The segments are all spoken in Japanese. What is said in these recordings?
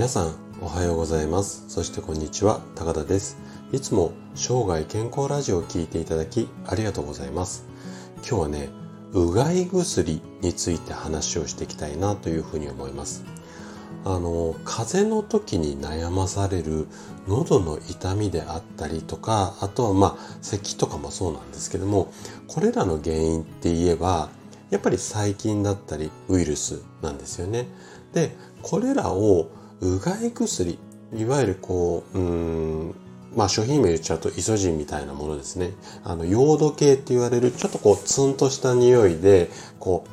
皆さんおはようございます。そしてこんにちは高田です。いつも生涯健康ラジオを聴いていただきありがとうございます。今日はねうがい薬について話をしていきたいなというふうに思います。あの風邪の時に悩まされる喉の痛みであったりとかあとはまあ咳とかもそうなんですけどもこれらの原因って言えばやっぱり細菌だったりウイルスなんですよね。でこれらをうがい薬いわゆるこううんまあ商品名言っちゃうとイソジンみたいなものですねあのヨード系って言われるちょっとこうツンとした匂いでこう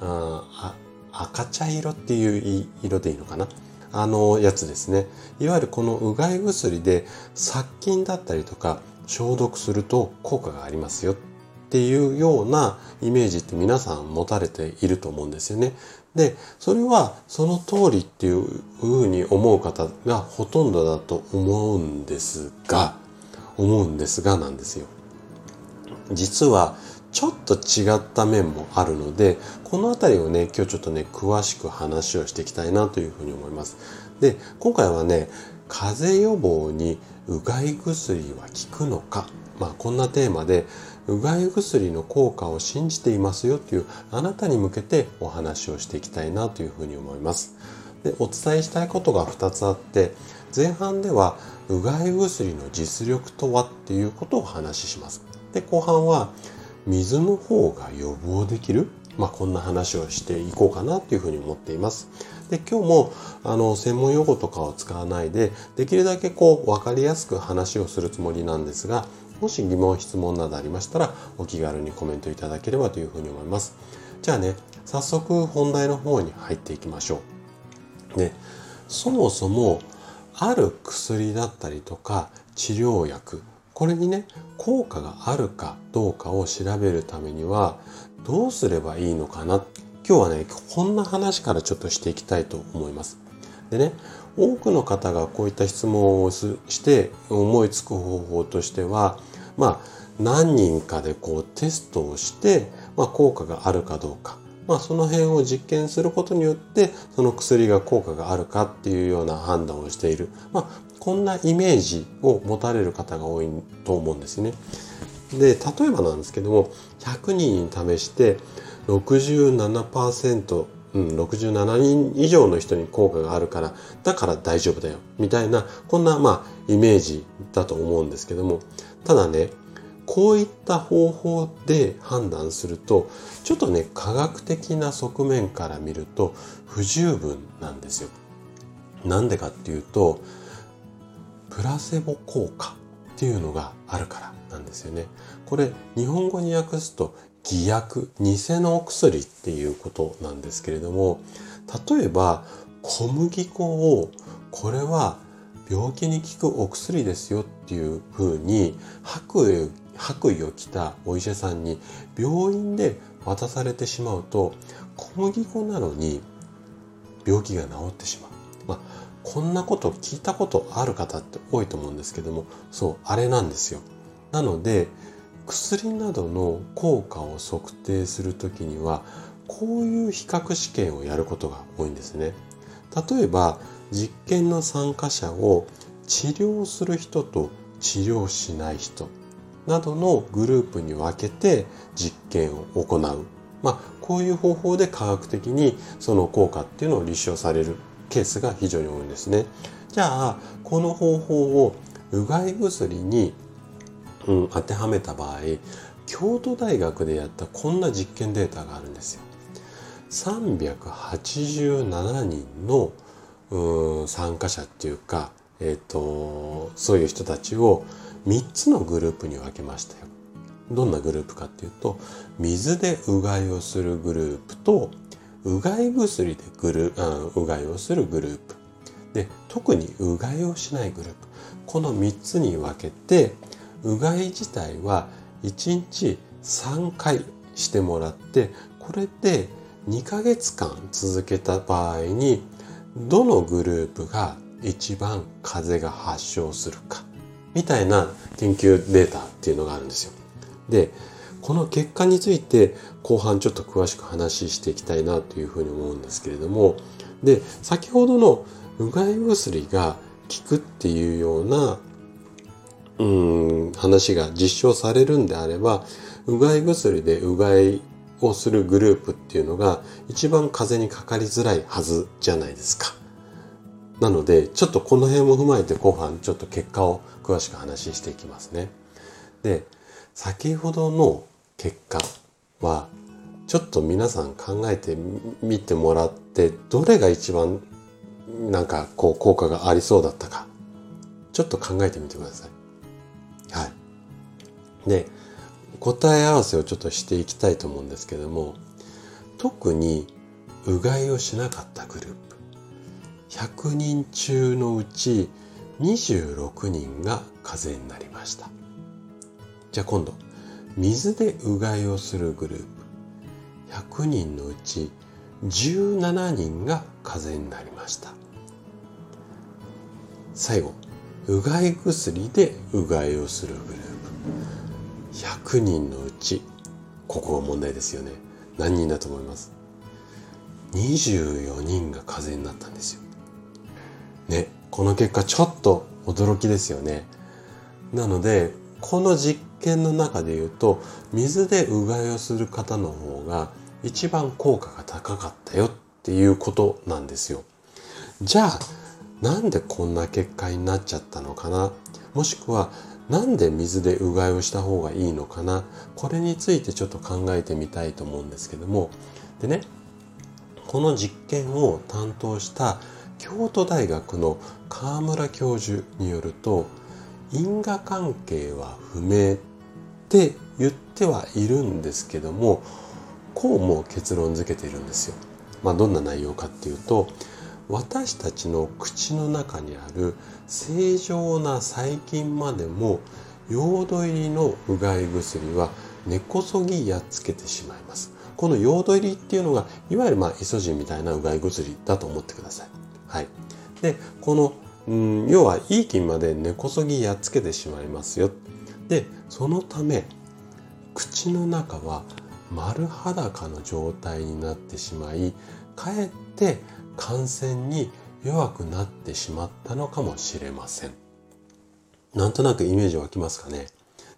あ赤茶色っていう色でいいのかな？あのやつですね。いわゆるこのうがい薬で殺菌だったりとか消毒すると効果がありますよっていうようなイメージって皆さん持たれていると思うんですよね。で、それはその通りっていうふうに思う方がほとんどだと思うんですが、思うんですがなんですよ。実はちょっと違った面もあるので、このあたりをね、今日ちょっとね、詳しく話をしていきたいなというふうに思います。で、今回はね、風邪予防にうがい薬は効くのか、まあこんなテーマで、うがい薬の効果を信じていますよというあなたに向けてお話をしていきたいなというふうに思います。でお伝えしたいことが2つあって前半ではうがい薬の実力とはっていうことをお話しします。で後半は水の方が予防できるまあ、こんな話をしていこうかなというふうに思っています。で、今日も、あの、専門用語とかを使わないで、できるだけこう、わかりやすく話をするつもりなんですが、もし疑問、質問などありましたら、お気軽にコメントいただければというふうに思います。じゃあね、早速本題の方に入っていきましょう。で、そもそも、ある薬だったりとか、治療薬、これにね、効果があるかどうかを調べるためには、どうすればいいのかな？今日はね、こんな話からちょっとしていきたいと思います。でね、多くの方がこういった質問をして思いつく方法としては、まあ、何人かでこうテストをして、まあ、効果があるかどうか、まあ、その辺を実験することによってその薬が効果があるかっていうような判断をしている、まあ、こんなイメージを持たれる方が多いと思うんですね。で例えばなんですけども100人に試して67%うん、67人以上の人に効果があるから、だから大丈夫だよ、みたいな、こんな、まあ、イメージだと思うんですけども、ただね、こういった方法で判断すると、ちょっとね、科学的な側面から見ると不十分なんですよ。なんでかっていうと、プラセボ効果っていうのがあるからなんですよね。これ、日本語に訳すと偽薬、偽のお薬っていうことなんですけれども、例えば小麦粉をこれは病気に効くお薬ですよっていうふうに白衣白衣を着たお医者さんに病院で渡されてしまうと小麦粉なのに病気が治ってしまう。まあ、こんなこと聞いたことある方って多いと思うんですけどもそうあれなんですよ。なので薬などの効果を測定するときにはこういう比較試験をやることが多いんですね。例えば実験の参加者を治療する人と治療しない人などのグループに分けて実験を行う。まあ、こういう方法で科学的にその効果っていうのを立証されるケースが非常に多いんですね。じゃあ、この方法をうがい薬にうん、当てはめた場合京都大学でやったこんな実験データがあるんですよ。387人のうん参加者っていうか、えーと、そういう人たちを3つのグループに分けましたよ。どんなグループかっていうと水でうがいをするグループとうがい薬でぐるうがいをするグループで特にうがいをしないグループこの3つに分けてうがい自体は1日3回してもらってこれで2ヶ月間続けた場合にどのグループが一番風邪が発症するかみたいな研究データっていうのがあるんですよ。でこの結果について後半ちょっと詳しく話していきたいなというふうに思うんですけれどもで先ほどのうがい薬が効くっていうようなうん話が実証されるんであればうがい薬でうがいをするグループっていうのが一番風邪にかかりづらいはずじゃないですか。なのでちょっとこの辺も踏まえて後半ちょっと結果を詳しく話していきますね。で先ほどの結果はちょっと皆さん考えてみてもらってどれが一番なんかこう効果がありそうだったかちょっと考えてみてください。で、答え合わせをちょっとしていきたいと思うんですけども、特にうがいをしなかったグループ、100人中のうち26人が風邪になりました。じゃあ今度、水でうがいをするグループ、100人のうち17人が風邪になりました。最後、うがい薬でうがいをするグループ100人のうちここが問題ですよね。何人だと思います？24人が風邪になったんですよ。ねこの結果ちょっと驚きですよね。なのでこの実験の中で言うと水でうがいをする方の方が一番効果が高かったよっていうことなんですよ。じゃあなんでこんな結果になっちゃったのかな？もしくはなんで水でうがいをした方がいいのかな？これについてちょっと考えてみたいと思うんですけどもでねこの実験を担当した京都大学の河村教授によると因果関係は不明って言ってはいるんですけどもこうも結論付けているんですよ。まあ、どんな内容かっていうと私たちの口の中にある正常な細菌までもヨード入りのうがい薬は根こそぎやっつけてしまいます。このヨード入りっていうのがいわゆるまあイソジンみたいなうがい薬だと思ってください。はい。で、この、うん、要はいい菌まで根こそぎやっつけてしまいますよ。で、そのため口の中は丸裸の状態になってしまいかえって感染に弱くなってしまったのかもしれません。なんとなくイメージ湧きますかね。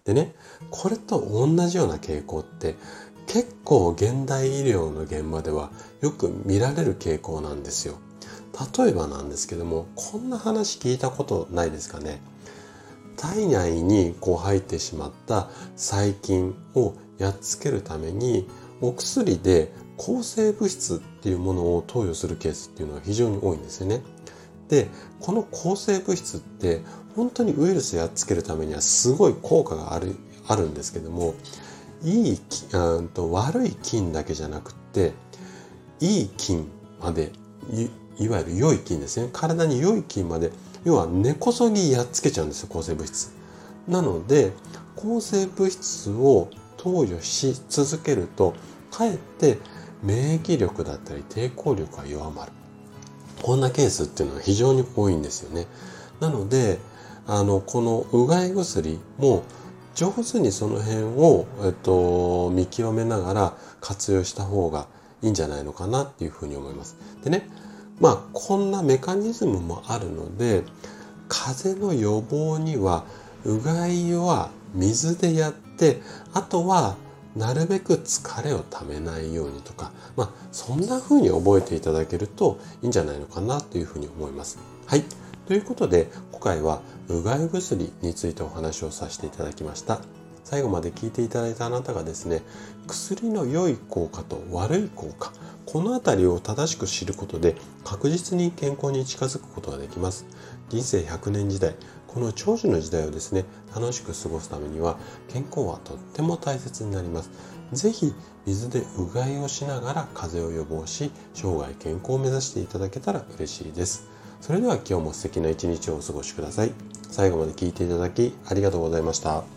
でね、これと同じような傾向って結構現代医療の現場ではよく見られる傾向なんですよ。例えばなんですけども、こんな話聞いたことないですかね。体内にこう入ってしまった細菌をやっつけるためにお薬で抗生物質っていうものを投与するケースっていうのは非常に多いんですよね。で、この抗生物質って本当にウイルスやっつけるためにはすごい効果があるあるんですけども、いいうんと悪い菌だけじゃなくていい菌までいいわゆる良い菌ですね体に良い菌まで要は根こそぎやっつけちゃうんですよ抗生物質なので抗生物質を投与し続けるとかえって免疫力だったり抵抗力が弱まるこんなケースっていうのは非常に多いんですよねなのであのこのうがい薬も上手にその辺を、えっと、見極めながら活用した方がいいんじゃないのかなっていうふうに思います。でねまあこんなメカニズムもあるので風邪の予防にはうがいは水でやってあとはなるべく疲れをためないようにとか、まあ、そんな風に覚えていただけるといいんじゃないのかなというふうに思います。はい。ということで、今回はうがい薬についてお話をさせていただきました。最後まで聞いていただいたあなたがですね、薬の良い効果と悪い効果、このあたりを正しく知ることで確実に健康に近づくことができます。人生100年時代、この長寿の時代をですね、楽しく過ごすためには健康はとっても大切になります。是非水でうがいをしながら風邪を予防し、生涯健康を目指していただけたら嬉しいです。それでは今日も素敵な一日をお過ごしください。最後まで聞いていただきありがとうございました。